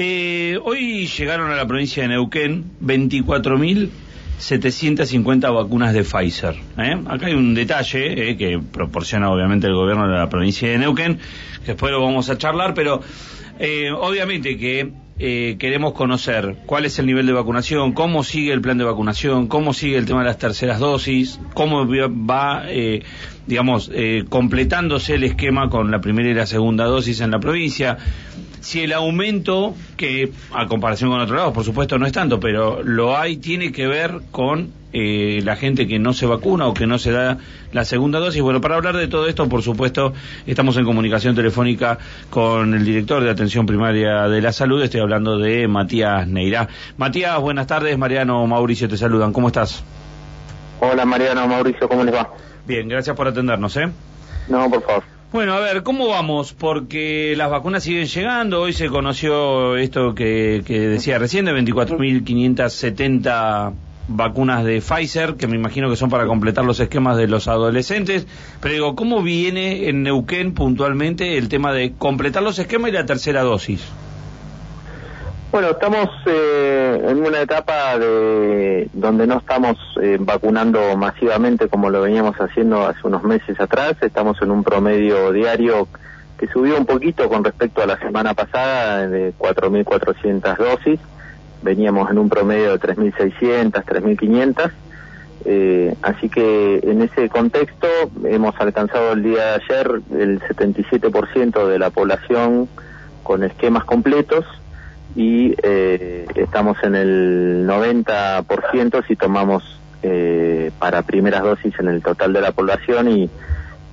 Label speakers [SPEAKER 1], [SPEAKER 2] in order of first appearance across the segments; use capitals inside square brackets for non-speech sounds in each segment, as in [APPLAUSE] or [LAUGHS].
[SPEAKER 1] Eh, hoy llegaron a la provincia de Neuquén 24.750 vacunas de Pfizer. ¿eh? Acá hay un detalle eh, que proporciona obviamente el gobierno de la provincia de Neuquén, que después lo vamos a charlar, pero eh, obviamente que eh, queremos conocer cuál es el nivel de vacunación, cómo sigue el plan de vacunación, cómo sigue el tema de las terceras dosis, cómo va, eh, digamos, eh, completándose el esquema con la primera y la segunda dosis en la provincia. Si el aumento, que a comparación con otros lados, por supuesto no es tanto, pero lo hay, tiene que ver con eh, la gente que no se vacuna o que no se da la segunda dosis. Bueno, para hablar de todo esto, por supuesto, estamos en comunicación telefónica con el director de Atención Primaria de la Salud. Estoy hablando de Matías Neira. Matías, buenas tardes. Mariano, Mauricio, te saludan. ¿Cómo estás?
[SPEAKER 2] Hola Mariano, Mauricio, ¿cómo les va?
[SPEAKER 1] Bien, gracias por atendernos, ¿eh?
[SPEAKER 2] No, por favor.
[SPEAKER 1] Bueno, a ver, ¿cómo vamos? Porque las vacunas siguen llegando. Hoy se conoció esto que, que decía recién, de 24.570 vacunas de Pfizer, que me imagino que son para completar los esquemas de los adolescentes. Pero digo, ¿cómo viene en Neuquén puntualmente el tema de completar los esquemas y la tercera dosis?
[SPEAKER 2] Bueno, estamos eh, en una etapa de donde no estamos eh, vacunando masivamente como lo veníamos haciendo hace unos meses atrás. Estamos en un promedio diario que subió un poquito con respecto a la semana pasada de 4.400 dosis. Veníamos en un promedio de 3.600, 3.500. Eh, así que en ese contexto hemos alcanzado el día de ayer el 77% de la población con esquemas completos y eh, estamos en el 90% si tomamos eh, para primeras dosis en el total de la población y,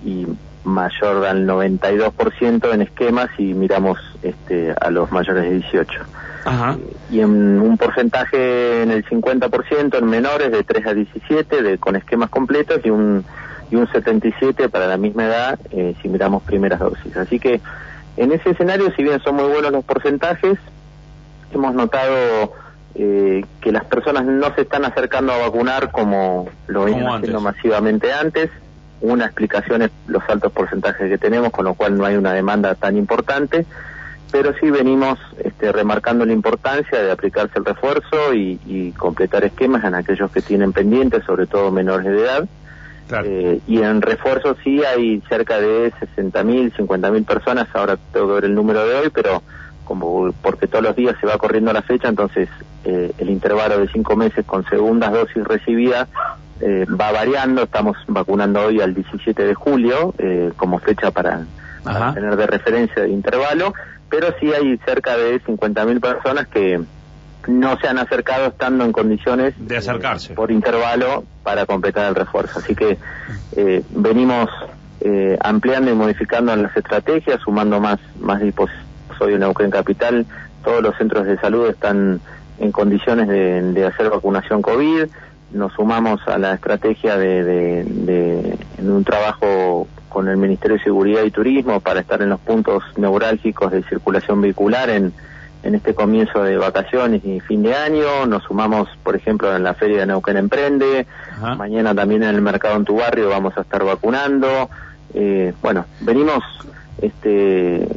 [SPEAKER 2] y mayor al 92% en esquemas y miramos este, a los mayores de 18.
[SPEAKER 1] Ajá.
[SPEAKER 2] Y en un porcentaje en el 50% en menores de 3 a 17 de, con esquemas completos y un, y un 77 para la misma edad eh, si miramos primeras dosis. Así que en ese escenario, si bien son muy buenos los porcentajes, hemos notado eh, que las personas no se están acercando a vacunar como lo venían haciendo masivamente antes. Una explicación es los altos porcentajes que tenemos, con lo cual no hay una demanda tan importante, pero sí venimos este, remarcando la importancia de aplicarse el refuerzo y, y completar esquemas en aquellos que tienen pendientes, sobre todo menores de edad.
[SPEAKER 1] Claro.
[SPEAKER 2] Eh, y en refuerzo sí hay cerca de 60.000, 50.000 personas, ahora tengo que ver el número de hoy, pero como porque todos los días se va corriendo la fecha, entonces eh, el intervalo de cinco meses con segundas dosis recibidas eh, va variando, estamos vacunando hoy al 17 de julio eh, como fecha para, tener de referencia de intervalo, pero sí hay cerca de 50.000 personas que no se han acercado estando en condiciones
[SPEAKER 1] De acercarse.
[SPEAKER 2] eh, por intervalo para completar el refuerzo. Así que eh, venimos eh, ampliando y modificando las estrategias, sumando más, más dispositivos. Hoy en Neuquén Capital todos los centros de salud están en condiciones de, de hacer vacunación COVID. Nos sumamos a la estrategia de, de- de- en un trabajo con el Ministerio de Seguridad y Turismo para estar en los puntos neurálgicos de circulación vehicular en, en este comienzo de vacaciones y fin de año. Nos sumamos, por ejemplo, en la Feria de Neuquén Emprende.
[SPEAKER 1] Ajá.
[SPEAKER 2] Mañana también en el mercado en tu barrio vamos a estar vacunando. Eh, bueno, venimos este,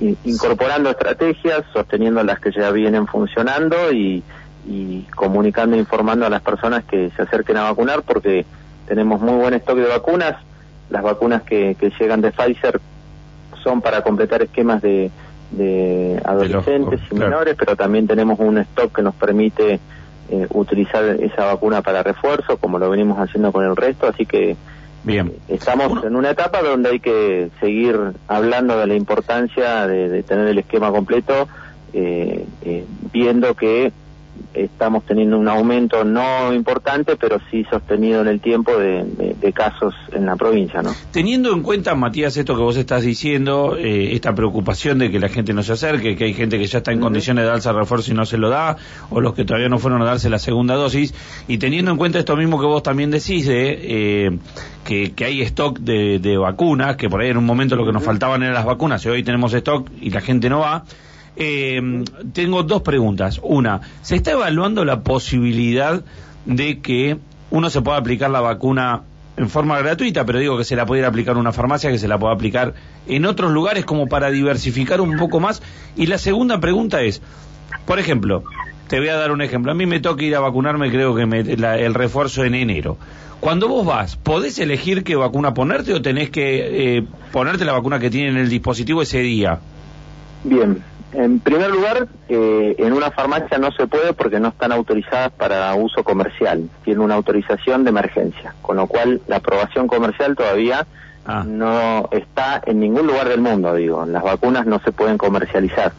[SPEAKER 2] incorporando estrategias, sosteniendo las que ya vienen funcionando y, y comunicando e informando a las personas que se acerquen a vacunar porque tenemos muy buen stock de vacunas. Las vacunas que, que llegan de Pfizer son para completar esquemas de, de adolescentes y
[SPEAKER 1] claro.
[SPEAKER 2] menores, pero también tenemos un stock que nos permite eh, utilizar esa vacuna para refuerzo, como lo venimos haciendo con el resto, así que
[SPEAKER 1] Bien.
[SPEAKER 2] estamos en una etapa donde hay que seguir hablando de la importancia de, de tener el esquema completo, eh, eh, viendo que estamos teniendo un aumento no importante, pero sí sostenido en el tiempo de, de- de casos en la provincia, ¿no?
[SPEAKER 1] Teniendo en cuenta, Matías, esto que vos estás diciendo, eh, esta preocupación de que la gente no se acerque, que hay gente que ya está en condiciones de darse refuerzo y no se lo da, o los que todavía no fueron a darse la segunda dosis, y teniendo en cuenta esto mismo que vos también decís de eh, que, que hay stock de, de vacunas, que por ahí en un momento lo que nos faltaban eran las vacunas, y hoy tenemos stock y la gente no va. Eh, tengo dos preguntas. Una, ¿se está evaluando la posibilidad de que uno se pueda aplicar la vacuna en forma gratuita, pero digo que se la puede ir a aplicar en una farmacia, que se la pueda aplicar en otros lugares como para diversificar un poco más. Y la segunda pregunta es, por ejemplo, te voy a dar un ejemplo. A mí me toca ir a vacunarme, creo que el refuerzo en enero. Cuando vos vas, ¿podés elegir qué vacuna ponerte o tenés que eh, ponerte la vacuna que tiene en el dispositivo ese día?
[SPEAKER 2] Bien, en primer lugar, eh, en una farmacia no se puede porque no están autorizadas para uso comercial. Tienen una autorización de emergencia, con lo cual la aprobación comercial todavía ah. no está en ningún lugar del mundo, digo. Las vacunas no se pueden comercializar.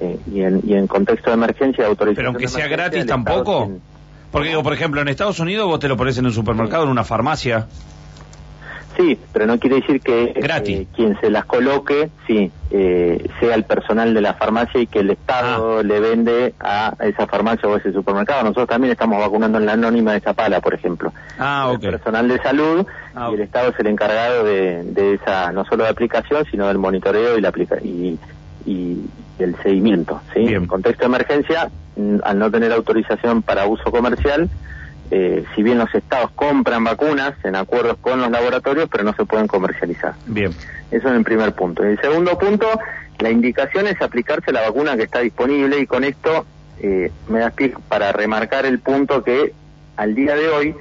[SPEAKER 2] Eh, y, en, y en contexto de emergencia, autorización.
[SPEAKER 1] Pero aunque sea gratis tampoco. Porque digo, por ejemplo, en Estados Unidos vos te lo pones en un supermercado, en una farmacia.
[SPEAKER 2] Sí, pero no quiere decir que
[SPEAKER 1] eh,
[SPEAKER 2] quien se las coloque, sí, eh, sea el personal de la farmacia y que el Estado ah. le vende a esa farmacia o ese supermercado. Nosotros también estamos vacunando en la anónima de Zapala, por ejemplo.
[SPEAKER 1] Ah,
[SPEAKER 2] El personal de salud ah, y el Estado es el encargado de, esa, no solo de aplicación, sino del monitoreo y la aplica y, y el seguimiento. ¿sí? En contexto de emergencia, mm, al no tener autorización para uso comercial, eh, si bien los estados compran vacunas en acuerdos con los laboratorios, pero no se pueden comercializar.
[SPEAKER 1] Bien.
[SPEAKER 2] Eso es el primer punto. El segundo punto, la indicación es aplicarse la vacuna que está disponible y con esto eh, me da pie para remarcar el punto que al día de hoy,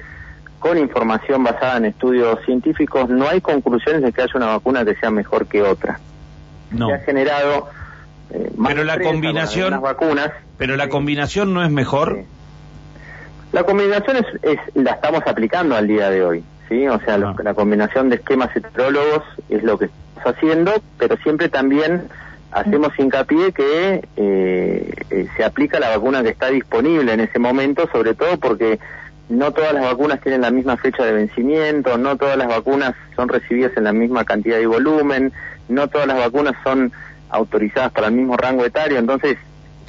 [SPEAKER 2] con información basada en estudios científicos, no hay conclusiones de que haya una vacuna que sea mejor que otra.
[SPEAKER 1] No.
[SPEAKER 2] Se ha generado
[SPEAKER 1] eh, pero la combinación
[SPEAKER 2] vacunas.
[SPEAKER 1] Pero la combinación no es mejor.
[SPEAKER 2] La combinación es, la estamos aplicando al día de hoy, ¿sí? O sea, ah. la combinación de esquemas heterólogos es lo que estamos haciendo, pero siempre también hacemos hincapié que eh, eh, se aplica la vacuna que está disponible en ese momento, sobre todo porque no todas las vacunas tienen la misma fecha de vencimiento, no todas las vacunas son recibidas en la misma cantidad y volumen, no todas las vacunas son autorizadas para el mismo rango etario, entonces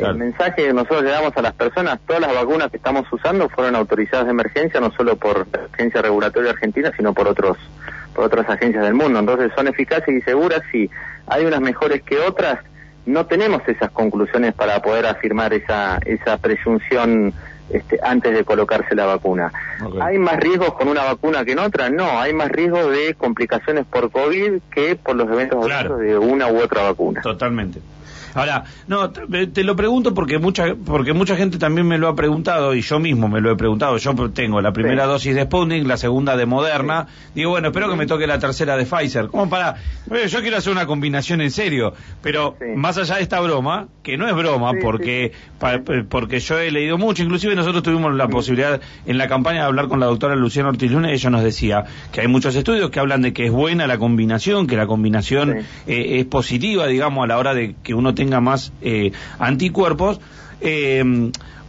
[SPEAKER 2] el mensaje que nosotros le damos a las personas, todas las vacunas que estamos usando fueron autorizadas de emergencia, no solo por la Agencia Regulatoria Argentina, sino por otros por otras agencias del mundo. Entonces son eficaces y seguras. Si hay unas mejores que otras, no tenemos esas conclusiones para poder afirmar esa, esa presunción este, antes de colocarse la vacuna. ¿Hay más riesgos con una vacuna que en otra? No, hay más riesgo de complicaciones por COVID que por los eventos de una u otra vacuna.
[SPEAKER 1] Totalmente. Ahora, no, te lo pregunto porque mucha, porque mucha gente también me lo ha preguntado y yo mismo me lo he preguntado. Yo tengo la primera dosis de Sputnik, la segunda de Moderna. Digo, bueno, espero que me toque la tercera de Pfizer. Como para, yo quiero hacer una combinación en serio, pero más allá de esta broma, que no es broma, porque, porque yo he leído mucho, inclusive nosotros tuvimos la posibilidad en la campaña de hablar con la doctora Luciana Ortiz Luna, ella nos decía que hay muchos estudios que hablan de que es buena la combinación, que la combinación eh, es positiva, digamos, a la hora de que uno tenga más eh, anticuerpos, eh,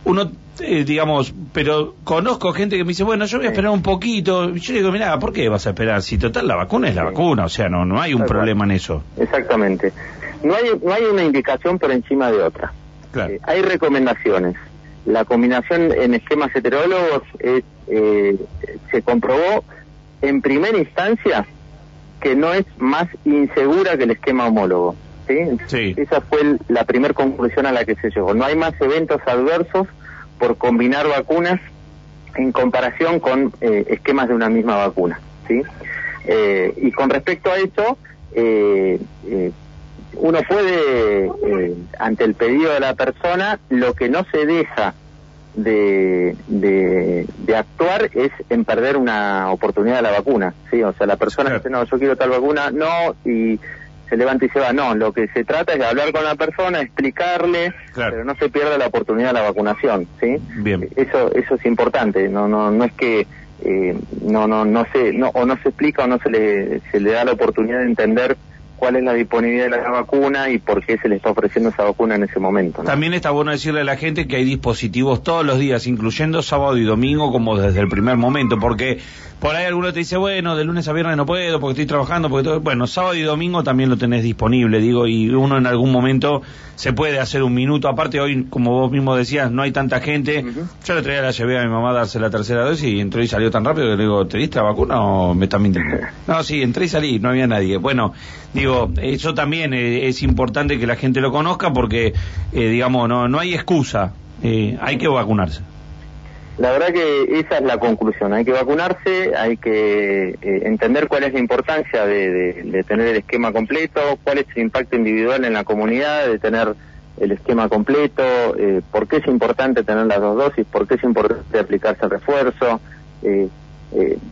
[SPEAKER 1] uno, eh, digamos, pero conozco gente que me dice, bueno, yo voy a esperar un poquito. Yo digo, mira, ¿por qué vas a esperar? Si total la vacuna es la vacuna, o sea, no, no hay un problema en eso.
[SPEAKER 2] Exactamente. No hay, no hay una indicación por encima de otra. hay recomendaciones. La combinación en esquemas heterólogos se comprobó en primera instancia que no es más insegura que el esquema homólogo. ¿Sí? Esa fue la primera conclusión a la que se llegó. No hay más eventos adversos por combinar vacunas en comparación con eh, esquemas de una misma vacuna, ¿sí? Eh, y con respecto a eso, eh, uno puede, ante el pedido de la persona, lo que no se deja de, de, actuar es en perder una oportunidad de la vacuna, ¿sí? O sea, la persona dice, no, yo quiero tal vacuna, no, y se levanta y se va. No, lo que se trata es de hablar con la persona, explicarle, pero no se pierda la oportunidad de la vacunación, ¿sí?
[SPEAKER 1] Bien.
[SPEAKER 2] Eso, eso es importante. No, no, no es que eh, no, no, no se, no, o no se explica o no se le, se le da la oportunidad de entender cuál es la disponibilidad de la vacuna y por qué se le está ofreciendo esa vacuna en ese momento.
[SPEAKER 1] También está bueno decirle a la gente que hay dispositivos todos los días, incluyendo sábado y domingo, como desde el primer momento, porque por ahí alguno te dice, bueno, de lunes a viernes no puedo porque estoy trabajando, porque todo... bueno, sábado y domingo también lo tenés disponible, digo, y uno en algún momento se puede hacer un minuto. Aparte hoy, como vos mismo decías, no hay tanta gente. Yo le traía la llevé a mi mamá a darse la tercera dosis y entró y salió tan rápido que le digo, ¿te diste la vacuna o me estás mintiendo? [LAUGHS] no, sí, entré y salí, no había nadie. Bueno, digo, eso también eh, es importante que la gente lo conozca porque, eh, digamos, no, no hay excusa, eh, hay que vacunarse.
[SPEAKER 2] La verdad que esa es la conclusión. Hay que vacunarse, hay que eh, entender cuál es la importancia de, tener el esquema completo, cuál es el impacto individual en la comunidad, de tener el esquema completo, eh, por qué es importante tener las dos dosis, por qué es importante aplicarse el refuerzo. Eh,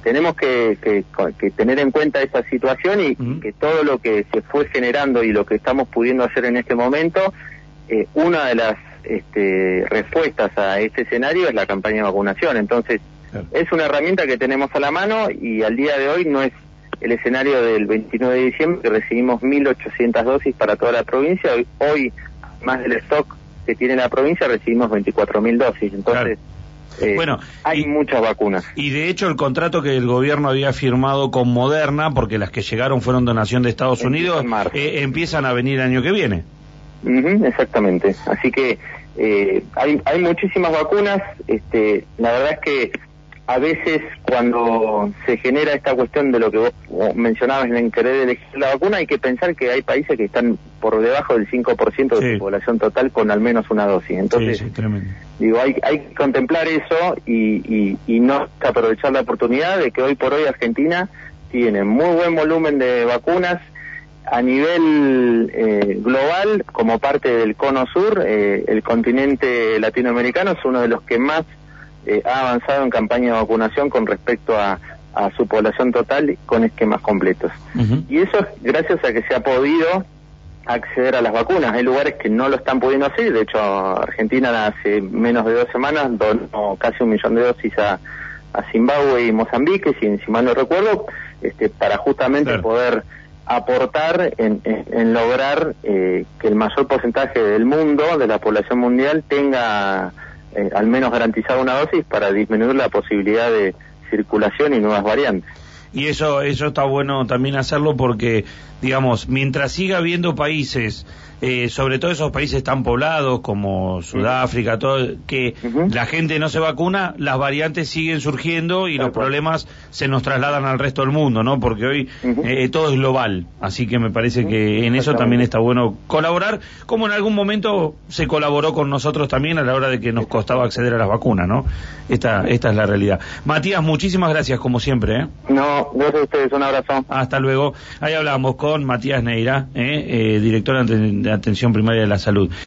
[SPEAKER 2] tenemos que, tener en cuenta esa situación y, que todo lo que se fue generando y lo que estamos pudiendo hacer en este momento, una de las este, respuestas a este escenario es la campaña de vacunación. Entonces, es una herramienta que tenemos a la mano y al día de hoy no es el escenario del 29 de diciembre que recibimos 1.800 dosis para toda la provincia. Hoy, más del stock que tiene la provincia, recibimos 24.000 dosis. Entonces, eh, bueno, hay muchas vacunas.
[SPEAKER 1] Y de hecho el contrato que el gobierno había firmado con Moderna, porque las que llegaron fueron donación de Estados Unidos, eh, empiezan a venir el año que viene
[SPEAKER 2] exactamente. Así que eh, hay, hay muchísimas vacunas. Este, la verdad es que a veces cuando se genera esta cuestión de lo que vos mencionabas en querer elegir la vacuna, hay que pensar que hay países que están por debajo del 5% de su población total con al menos una dosis. Entonces, digo, hay, hay que contemplar eso y, y, y no aprovechar la oportunidad de que hoy por hoy Argentina tiene muy buen volumen de vacunas, a nivel eh, global, como parte del cono sur, eh, el continente latinoamericano es uno de los que más eh, ha avanzado en campaña de vacunación con respecto a, su población total con esquemas completos. Y eso es gracias a que se ha podido acceder a las vacunas. Hay lugares que no lo están pudiendo hacer, de hecho Argentina hace menos de dos semanas donó casi un millón de dosis a, Zimbabue y Mozambique, si, si mal no recuerdo, este, para justamente poder aportar en, lograr eh, que el mayor porcentaje del mundo, de la población mundial, tenga eh, al menos garantizada una dosis para disminuir la posibilidad de circulación y nuevas variantes.
[SPEAKER 1] Y eso, eso está bueno también hacerlo porque, digamos, mientras siga habiendo países eh, sobre todo esos países tan poblados como Sudáfrica, todo, que la gente no se vacuna, las variantes siguen surgiendo y los problemas se nos trasladan al resto del mundo, ¿no? Porque hoy eh, todo es global, así que me parece que en eso también está bueno colaborar, como en algún momento se colaboró con nosotros también a la hora de que nos costaba acceder a las vacunas, ¿no? Esta, esta es la realidad. Matías, muchísimas gracias como siempre. ¿eh?
[SPEAKER 2] No, gracias a ustedes, un abrazo.
[SPEAKER 1] Hasta luego. Ahí hablamos con Matías Neira, ¿eh? director de atención primaria de la salud.